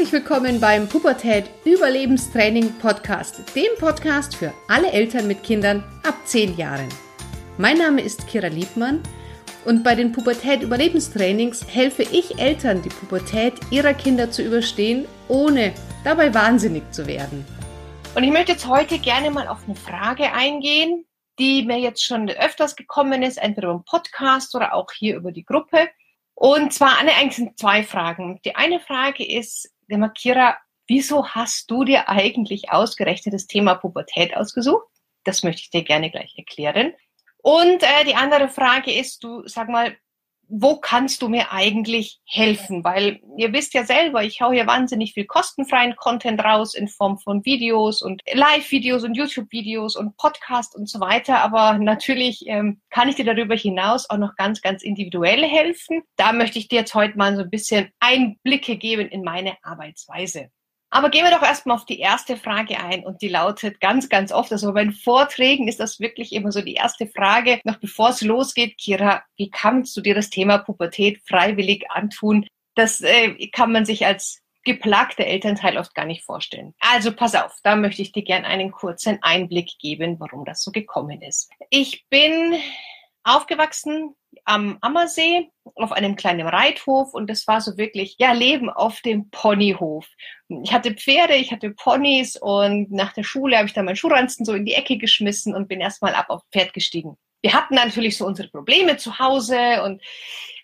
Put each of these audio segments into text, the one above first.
Herzlich willkommen beim Pubertät Überlebenstraining Podcast, dem Podcast für alle Eltern mit Kindern ab 10 Jahren. Mein Name ist Kira Liebmann und bei den Pubertät Überlebenstrainings helfe ich Eltern, die Pubertät ihrer Kinder zu überstehen, ohne dabei wahnsinnig zu werden. Und ich möchte jetzt heute gerne mal auf eine Frage eingehen, die mir jetzt schon öfters gekommen ist, entweder im Podcast oder auch hier über die Gruppe. Und zwar eigentlich sind zwei Fragen. Die eine Frage ist, Kira, wieso hast du dir eigentlich ausgerechnet das Thema Pubertät ausgesucht? Das möchte ich dir gerne gleich erklären. Und äh, die andere Frage ist, du sag mal, wo kannst du mir eigentlich helfen? Weil ihr wisst ja selber, ich hau hier wahnsinnig viel kostenfreien Content raus in Form von Videos und Live-Videos und YouTube-Videos und Podcast und so weiter. Aber natürlich ähm, kann ich dir darüber hinaus auch noch ganz, ganz individuell helfen. Da möchte ich dir jetzt heute mal so ein bisschen Einblicke geben in meine Arbeitsweise. Aber gehen wir doch erstmal auf die erste Frage ein und die lautet ganz, ganz oft, also bei den Vorträgen ist das wirklich immer so die erste Frage, noch bevor es losgeht, Kira, wie kannst du dir das Thema Pubertät freiwillig antun? Das äh, kann man sich als geplagter Elternteil oft gar nicht vorstellen. Also pass auf, da möchte ich dir gern einen kurzen Einblick geben, warum das so gekommen ist. Ich bin aufgewachsen am Ammersee auf einem kleinen Reithof und das war so wirklich, ja, Leben auf dem Ponyhof. Ich hatte Pferde, ich hatte Ponys und nach der Schule habe ich dann meinen Schuhranzen so in die Ecke geschmissen und bin erstmal ab auf Pferd gestiegen. Wir hatten natürlich so unsere Probleme zu Hause und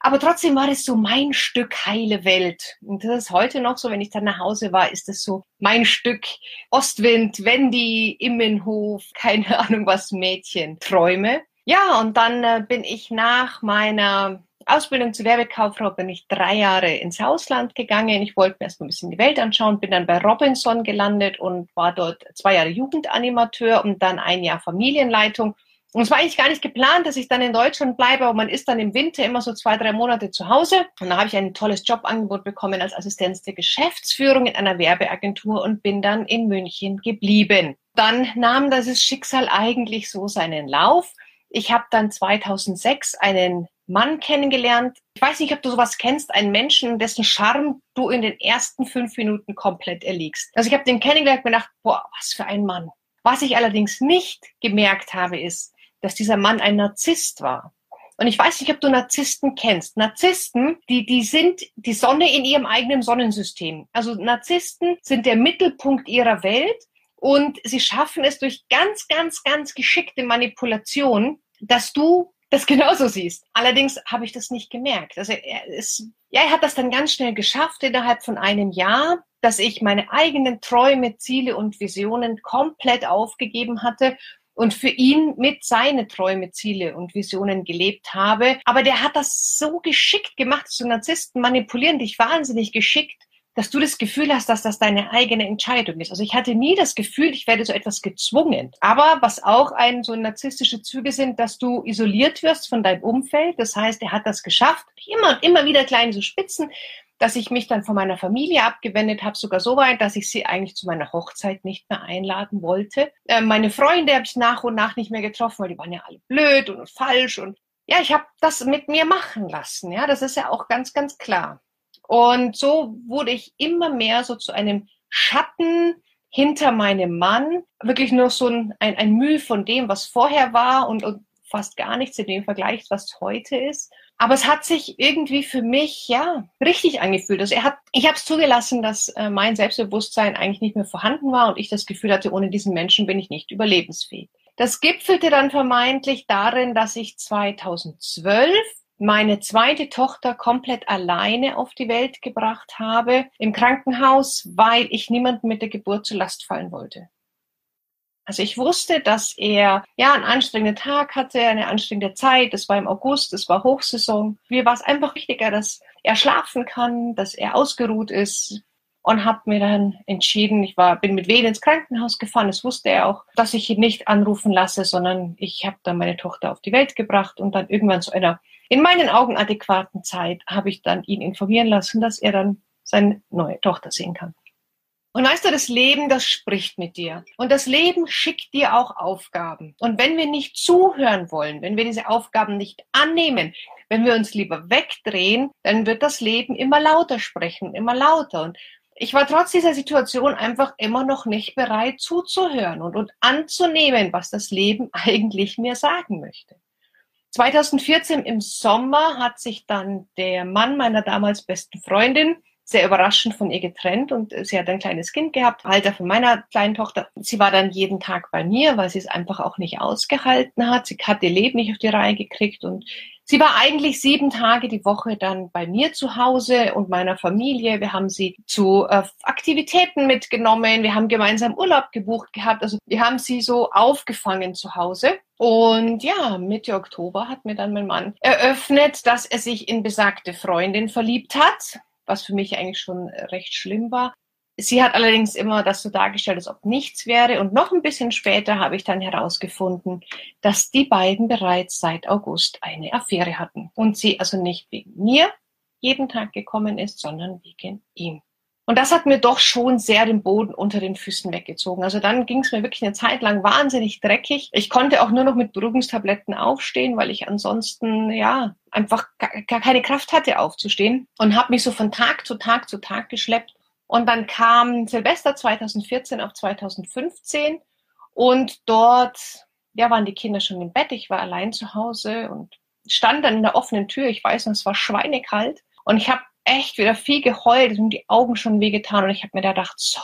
aber trotzdem war es so mein Stück heile Welt. Und das ist heute noch so, wenn ich dann nach Hause war, ist es so mein Stück Ostwind, Wendy, Immenhof, keine Ahnung was Mädchen, Träume. Ja, und dann äh, bin ich nach meiner Ausbildung zur Werbekauffrau bin ich drei Jahre ins Ausland gegangen. Ich wollte mir erst mal ein bisschen die Welt anschauen, bin dann bei Robinson gelandet und war dort zwei Jahre Jugendanimateur und dann ein Jahr Familienleitung. Und es war eigentlich gar nicht geplant, dass ich dann in Deutschland bleibe, aber man ist dann im Winter immer so zwei, drei Monate zu Hause. Und da habe ich ein tolles Jobangebot bekommen als Assistenz der Geschäftsführung in einer Werbeagentur und bin dann in München geblieben. Dann nahm das Schicksal eigentlich so seinen Lauf. Ich habe dann 2006 einen Mann kennengelernt. Ich weiß nicht, ob du sowas kennst, einen Menschen, dessen Charme du in den ersten fünf Minuten komplett erliegst. Also ich habe den kennengelernt und gedacht, boah, was für ein Mann. Was ich allerdings nicht gemerkt habe, ist, dass dieser Mann ein Narzisst war. Und ich weiß nicht, ob du Narzissten kennst. Narzissten, die, die sind die Sonne in ihrem eigenen Sonnensystem. Also Narzissten sind der Mittelpunkt ihrer Welt und sie schaffen es durch ganz, ganz, ganz geschickte Manipulation, dass du das genauso siehst. Allerdings habe ich das nicht gemerkt. Also er ist, ja, er hat das dann ganz schnell geschafft innerhalb von einem Jahr, dass ich meine eigenen Träume, Ziele und Visionen komplett aufgegeben hatte und für ihn mit seine Träume, Ziele und Visionen gelebt habe. Aber der hat das so geschickt gemacht. So Narzissten manipulieren dich wahnsinnig geschickt, dass du das Gefühl hast, dass das deine eigene Entscheidung ist. Also ich hatte nie das Gefühl, ich werde so etwas gezwungen. Aber was auch ein so narzisstische Züge sind, dass du isoliert wirst von deinem Umfeld. Das heißt, er hat das geschafft. Immer, immer wieder kleine so Spitzen, dass ich mich dann von meiner Familie abgewendet habe, sogar so weit, dass ich sie eigentlich zu meiner Hochzeit nicht mehr einladen wollte. Äh, meine Freunde habe ich nach und nach nicht mehr getroffen, weil die waren ja alle blöd und falsch und ja, ich habe das mit mir machen lassen. Ja, das ist ja auch ganz, ganz klar. Und so wurde ich immer mehr so zu einem Schatten hinter meinem Mann. Wirklich nur so ein, ein, ein Mühe von dem, was vorher war und, und fast gar nichts in dem Vergleich, was heute ist. Aber es hat sich irgendwie für mich ja richtig angefühlt. Also er hat, ich habe es zugelassen, dass äh, mein Selbstbewusstsein eigentlich nicht mehr vorhanden war und ich das Gefühl hatte, ohne diesen Menschen bin ich nicht überlebensfähig. Das gipfelte dann vermeintlich darin, dass ich 2012 meine zweite Tochter komplett alleine auf die Welt gebracht habe im Krankenhaus, weil ich niemanden mit der Geburt zur Last fallen wollte. Also ich wusste, dass er ja einen anstrengenden Tag hatte, eine anstrengende Zeit. Es war im August, es war Hochsaison. Mir war es einfach wichtiger, dass er schlafen kann, dass er ausgeruht ist und habe mir dann entschieden, ich war bin mit Wehen ins Krankenhaus gefahren. Es wusste er auch, dass ich ihn nicht anrufen lasse, sondern ich habe dann meine Tochter auf die Welt gebracht und dann irgendwann zu einer in meinen Augen adäquaten Zeit habe ich dann ihn informieren lassen, dass er dann seine neue Tochter sehen kann. Und weißt du, das Leben, das spricht mit dir. Und das Leben schickt dir auch Aufgaben. Und wenn wir nicht zuhören wollen, wenn wir diese Aufgaben nicht annehmen, wenn wir uns lieber wegdrehen, dann wird das Leben immer lauter sprechen, immer lauter. Und ich war trotz dieser Situation einfach immer noch nicht bereit zuzuhören und, und anzunehmen, was das Leben eigentlich mir sagen möchte. 2014 im Sommer hat sich dann der Mann meiner damals besten Freundin sehr überraschend von ihr getrennt und sie hat ein kleines Kind gehabt, Alter von meiner kleinen Tochter. Sie war dann jeden Tag bei mir, weil sie es einfach auch nicht ausgehalten hat. Sie hat ihr Leben nicht auf die Reihe gekriegt und sie war eigentlich sieben Tage die Woche dann bei mir zu Hause und meiner Familie. Wir haben sie zu äh, Aktivitäten mitgenommen. Wir haben gemeinsam Urlaub gebucht gehabt. Also wir haben sie so aufgefangen zu Hause. Und ja, Mitte Oktober hat mir dann mein Mann eröffnet, dass er sich in besagte Freundin verliebt hat was für mich eigentlich schon recht schlimm war. Sie hat allerdings immer das so dargestellt, als ob nichts wäre. Und noch ein bisschen später habe ich dann herausgefunden, dass die beiden bereits seit August eine Affäre hatten. Und sie also nicht wegen mir jeden Tag gekommen ist, sondern wegen ihm. Und das hat mir doch schon sehr den Boden unter den Füßen weggezogen. Also dann ging es mir wirklich eine Zeit lang wahnsinnig dreckig. Ich konnte auch nur noch mit Beruhigungstabletten aufstehen, weil ich ansonsten ja einfach gar keine Kraft hatte aufzustehen und habe mich so von Tag zu Tag zu Tag geschleppt. Und dann kam Silvester 2014 auf 2015 und dort ja waren die Kinder schon im Bett. Ich war allein zu Hause und stand dann in der offenen Tür. Ich weiß noch, es war schweinekalt und ich habe echt wieder viel geheult und die Augen schon wehgetan und ich habe mir da gedacht, so,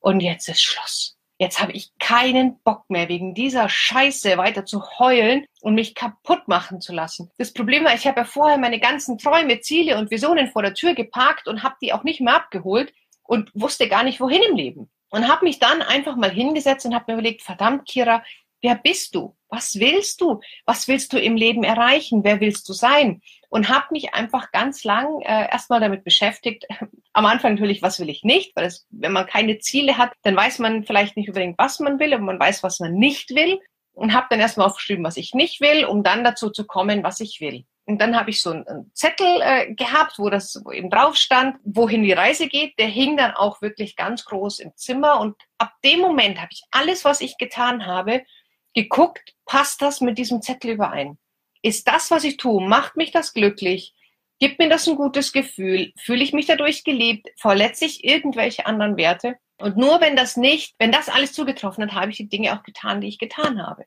und jetzt ist Schluss. Jetzt habe ich keinen Bock mehr, wegen dieser Scheiße weiter zu heulen und mich kaputt machen zu lassen. Das Problem war, ich habe ja vorher meine ganzen Träume, Ziele und Visionen vor der Tür geparkt und habe die auch nicht mehr abgeholt und wusste gar nicht, wohin im Leben. Und habe mich dann einfach mal hingesetzt und habe mir überlegt, verdammt, Kira, wer bist du? Was willst du? Was willst du im Leben erreichen? Wer willst du sein? Und habe mich einfach ganz lang äh, erstmal damit beschäftigt. Am Anfang natürlich, was will ich nicht, weil es, wenn man keine Ziele hat, dann weiß man vielleicht nicht unbedingt, was man will, aber man weiß, was man nicht will und habe dann erstmal aufgeschrieben, was ich nicht will, um dann dazu zu kommen, was ich will. Und dann habe ich so einen, Zettel äh, gehabt, wo das wo eben drauf stand, wohin die Reise geht. Der hing dann auch wirklich ganz groß im Zimmer. Und ab dem Moment habe ich alles, was ich getan habe, geguckt, passt das mit diesem Zettel überein? Ist das, was ich tue, macht mich das glücklich? Gibt mir das ein gutes Gefühl? Fühle ich mich dadurch geliebt? Verletze ich irgendwelche anderen Werte? Und nur wenn das nicht, wenn das alles zugetroffen hat, habe ich die Dinge auch getan, die ich getan habe.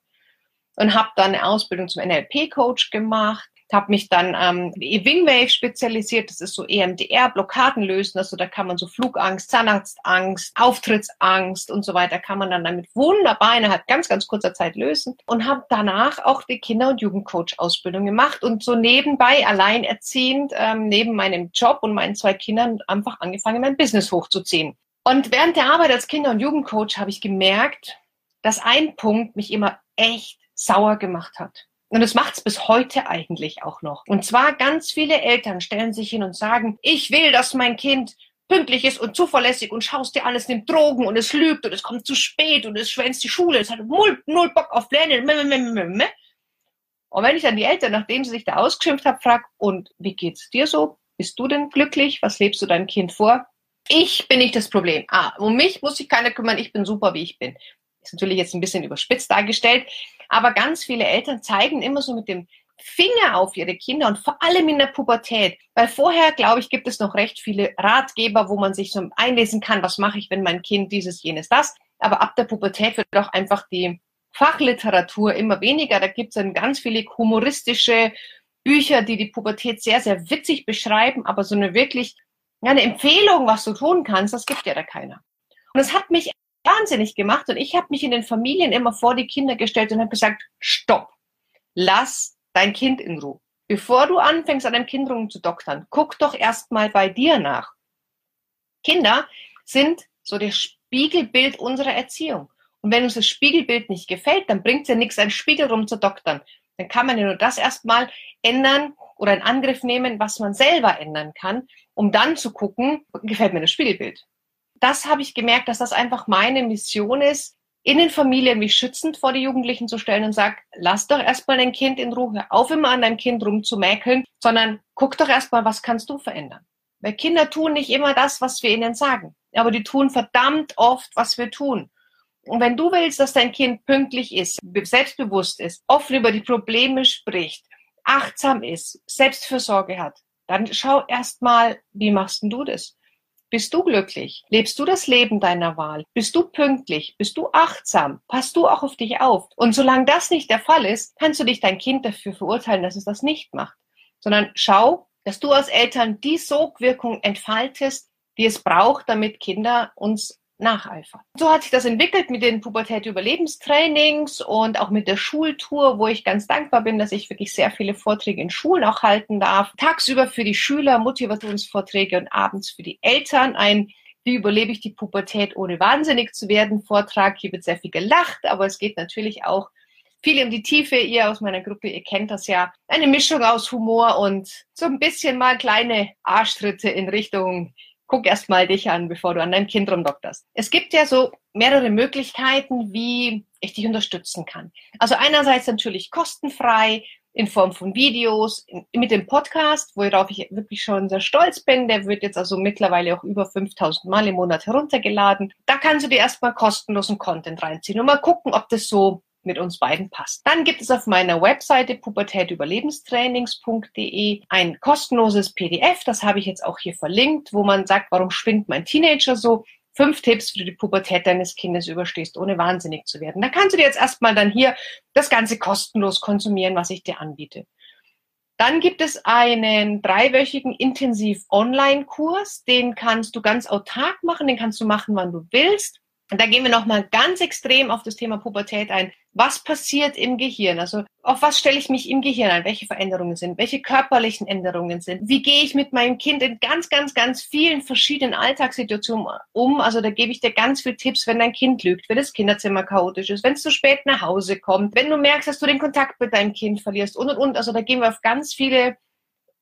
Und habe dann eine Ausbildung zum NLP-Coach gemacht, habe mich dann ähm, Wingwave spezialisiert. Das ist so EMDR, Blockaden lösen. Also da kann man so Flugangst, Zahnarztangst, Auftrittsangst und so weiter kann man dann damit wunderbar innerhalb ganz, ganz kurzer Zeit lösen. Und habe danach auch die Kinder- und Jugendcoach-Ausbildung gemacht und so nebenbei alleinerziehend ähm, neben meinem Job und meinen zwei Kindern einfach angefangen, mein Business hochzuziehen. Und während der Arbeit als Kinder- und Jugendcoach habe ich gemerkt, dass ein Punkt mich immer echt sauer gemacht hat. Und es macht es bis heute eigentlich auch noch. Und zwar ganz viele Eltern stellen sich hin und sagen, ich will, dass mein Kind pünktlich ist und zuverlässig und schaust dir alles, nimmt Drogen und es lügt und es kommt zu spät und es schwänzt die Schule, es hat null, null Bock auf Lernen. Und wenn ich dann die Eltern, nachdem sie sich da ausgeschimpft haben, frage, und wie geht's dir so? Bist du denn glücklich? Was lebst du deinem Kind vor? Ich bin nicht das Problem. Ah, um mich muss sich keiner kümmern, ich bin super, wie ich bin. Ist natürlich jetzt ein bisschen überspitzt dargestellt, aber ganz viele Eltern zeigen immer so mit dem Finger auf ihre Kinder und vor allem in der Pubertät. Weil vorher, glaube ich, gibt es noch recht viele Ratgeber, wo man sich so einlesen kann, was mache ich, wenn mein Kind dieses, jenes, das. Aber ab der Pubertät wird auch einfach die Fachliteratur immer weniger. Da gibt es dann ganz viele humoristische Bücher, die die Pubertät sehr, sehr witzig beschreiben, aber so eine wirklich, eine Empfehlung, was du tun kannst, das gibt ja da keiner. Und es hat mich wahnsinnig gemacht und ich habe mich in den Familien immer vor die Kinder gestellt und habe gesagt, stopp, lass dein Kind in Ruhe. Bevor du anfängst, an deinem Kind rumzudoktern, guck doch erstmal bei dir nach. Kinder sind so das Spiegelbild unserer Erziehung. Und wenn uns das Spiegelbild nicht gefällt, dann bringt es ja nichts, einen Spiegel rumzudoktern. Dann kann man ja nur das erstmal ändern oder in Angriff nehmen, was man selber ändern kann, um dann zu gucken, gefällt mir das Spiegelbild das habe ich gemerkt, dass das einfach meine Mission ist, in den Familien mich schützend vor die Jugendlichen zu stellen und sag, lass doch erstmal dein Kind in Ruhe, auf immer an deinem Kind rumzumäkeln, sondern guck doch erstmal, was kannst du verändern. Weil Kinder tun nicht immer das, was wir ihnen sagen, aber die tun verdammt oft, was wir tun. Und wenn du willst, dass dein Kind pünktlich ist, selbstbewusst ist, offen über die Probleme spricht, achtsam ist, Selbstfürsorge hat, dann schau erstmal, wie machst denn du das? Bist du glücklich? Lebst du das Leben deiner Wahl? Bist du pünktlich? Bist du achtsam? Passt du auch auf dich auf? Und solange das nicht der Fall ist, kannst du dich dein Kind dafür verurteilen, dass es das nicht macht. Sondern schau, dass du als Eltern die Sogwirkung entfaltest, die es braucht, damit Kinder uns nacheifern. So hat sich das entwickelt mit den Pubertät-Überlebenstrainings und auch mit der Schultour, wo ich ganz dankbar bin, dass ich wirklich sehr viele Vorträge in Schulen auch halten darf. Tagsüber für die Schüler Motivationsvorträge und abends für die Eltern ein wie überlebe ich die Pubertät ohne wahnsinnig zu werden? Vortrag. Hier wird sehr viel gelacht, aber es geht natürlich auch viel um die Tiefe. Ihr aus meiner Gruppe, ihr kennt das ja. Eine Mischung aus Humor und so ein bisschen mal kleine Arschtritte in Richtung guck erst mal dich an, bevor du an dein Kind rumdokterst. Es gibt ja so mehrere Möglichkeiten, wie ich dich unterstützen kann. Also einerseits natürlich kostenfrei in Form von Videos, mit dem Podcast, worauf ich wirklich schon sehr stolz bin. Der wird jetzt also mittlerweile auch über 5000 Mal im Monat heruntergeladen. Da kannst du dir erstmal kostenlosen Content reinziehen und mal gucken, ob das so mit uns beiden passt. Dann gibt es auf meiner Webseite pubertätüberlebenstrainings.de ein kostenloses PDF, das habe ich jetzt auch hier verlinkt, wo man sagt, warum spinnt mein Teenager so? Fünf Tipps, wie du die Pubertät deines Kindes überstehst, ohne wahnsinnig zu werden. Da kannst du dir jetzt erstmal dann hier das Ganze kostenlos konsumieren, was ich dir anbiete. Dann gibt es einen dreiwöchigen Intensiv-Online-Kurs, den kannst du ganz autark machen, den kannst du machen, wann du willst. Da gehen wir nochmal ganz extrem auf das Thema Pubertät ein. Was passiert im Gehirn? Also auf was stelle ich mich im Gehirn an? Welche Veränderungen sind? Welche körperlichen Änderungen sind? Wie gehe ich mit meinem Kind in ganz, ganz, ganz vielen verschiedenen Alltagssituationen um? Also da gebe ich dir ganz viele Tipps, wenn dein Kind lügt, wenn das Kinderzimmer chaotisch ist, wenn es zu spät nach Hause kommt, wenn du merkst, dass du den Kontakt mit deinem Kind verlierst und und und. Also da gehen wir auf ganz viele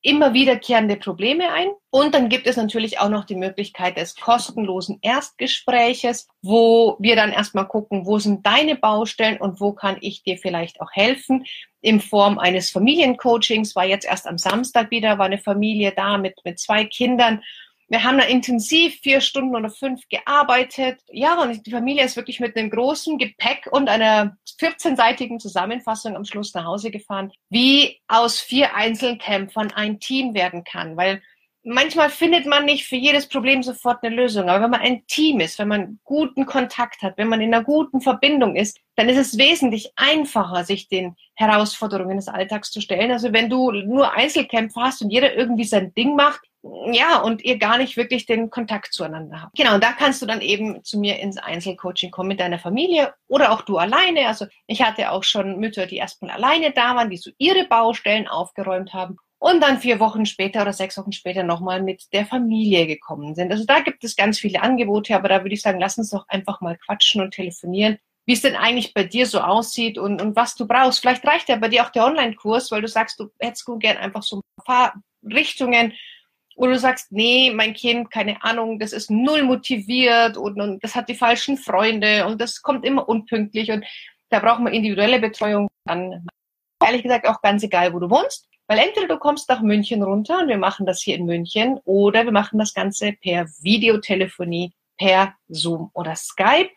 immer wiederkehrende Probleme ein. Und dann gibt es natürlich auch noch die Möglichkeit des kostenlosen Erstgespräches, wo wir dann erstmal gucken, wo sind deine Baustellen und wo kann ich dir vielleicht auch helfen. In Form eines Familiencoachings war jetzt erst am Samstag wieder, war eine Familie da mit, mit zwei Kindern wir haben da intensiv vier Stunden oder fünf gearbeitet. Ja, und die Familie ist wirklich mit einem großen Gepäck und einer 14-seitigen Zusammenfassung am Schluss nach Hause gefahren, wie aus vier Einzelkämpfern ein Team werden kann. Weil manchmal findet man nicht für jedes Problem sofort eine Lösung. Aber wenn man ein Team ist, wenn man guten Kontakt hat, wenn man in einer guten Verbindung ist, dann ist es wesentlich einfacher, sich den Herausforderungen des Alltags zu stellen. Also wenn du nur Einzelkämpfer hast und jeder irgendwie sein Ding macht, ja, und ihr gar nicht wirklich den Kontakt zueinander habt. Genau, und da kannst du dann eben zu mir ins Einzelcoaching kommen mit deiner Familie oder auch du alleine. Also ich hatte auch schon Mütter, die erstmal alleine da waren, die so ihre Baustellen aufgeräumt haben und dann vier Wochen später oder sechs Wochen später nochmal mit der Familie gekommen sind. Also da gibt es ganz viele Angebote, aber da würde ich sagen, lass uns doch einfach mal quatschen und telefonieren, wie es denn eigentlich bei dir so aussieht und, und was du brauchst. Vielleicht reicht ja bei dir auch der Online-Kurs, weil du sagst, du hättest gut gern einfach so ein paar Richtungen, wo du sagst, nee, mein Kind, keine Ahnung, das ist null motiviert und, und das hat die falschen Freunde und das kommt immer unpünktlich und da brauchen wir individuelle Betreuung. Dann ehrlich gesagt auch ganz egal, wo du wohnst. Weil entweder du kommst nach München runter und wir machen das hier in München oder wir machen das Ganze per Videotelefonie, per Zoom oder Skype.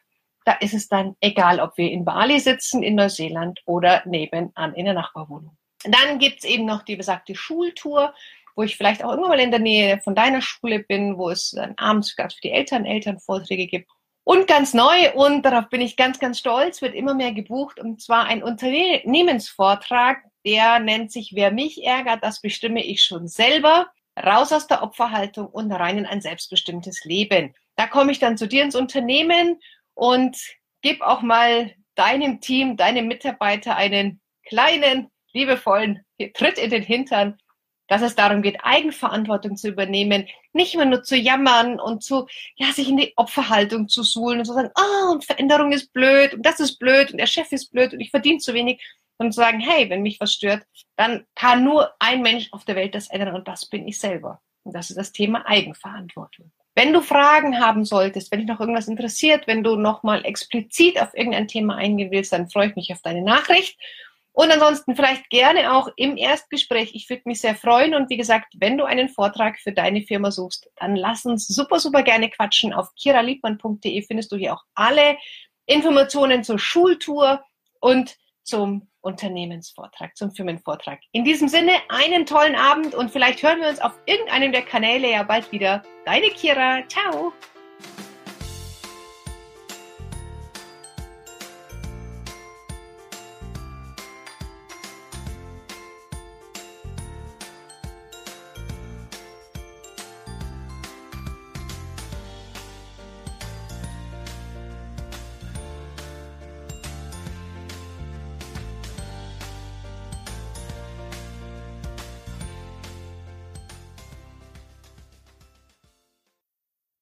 Da ist es dann egal, ob wir in Bali sitzen, in Neuseeland oder nebenan in der Nachbarwohnung. Dann gibt's eben noch die besagte Schultour, wo ich vielleicht auch irgendwann mal in der Nähe von deiner Schule bin, wo es dann abends für die Eltern Elternvorträge gibt. Und ganz neu, und darauf bin ich ganz, ganz stolz, wird immer mehr gebucht, und zwar ein Unternehmensvortrag der nennt sich Wer mich ärgert, das bestimme ich schon selber. Raus aus der Opferhaltung und rein in ein selbstbestimmtes Leben. Da komme ich dann zu dir ins Unternehmen und gib auch mal deinem Team, deinem Mitarbeiter einen kleinen, liebevollen Tritt in den Hintern, dass es darum geht, Eigenverantwortung zu übernehmen, nicht immer nur zu jammern und zu, ja, sich in die Opferhaltung zu suhlen und zu sagen, ah, oh, und Veränderung ist blöd und das ist blöd und der Chef ist blöd und ich verdiene zu wenig, und zu sagen, hey, wenn mich was stört, dann kann nur ein Mensch auf der Welt das ändern und das bin ich selber. Und das ist das Thema Eigenverantwortung. Wenn du Fragen haben solltest, wenn dich noch irgendwas interessiert, wenn du nochmal explizit auf irgendein Thema eingehen willst, dann freue ich mich auf deine Nachricht. Und ansonsten vielleicht gerne auch im Erstgespräch. Ich würde mich sehr freuen. Und wie gesagt, wenn du einen Vortrag für deine Firma suchst, dann lass uns super, super gerne quatschen. Auf kiraliebmann.de findest du hier auch alle Informationen zur Schultour und zum Unternehmensvortrag, zum Firmenvortrag. In diesem Sinne, einen tollen Abend und vielleicht hören wir uns auf irgendeinem der Kanäle ja bald wieder. Deine Kira, ciao!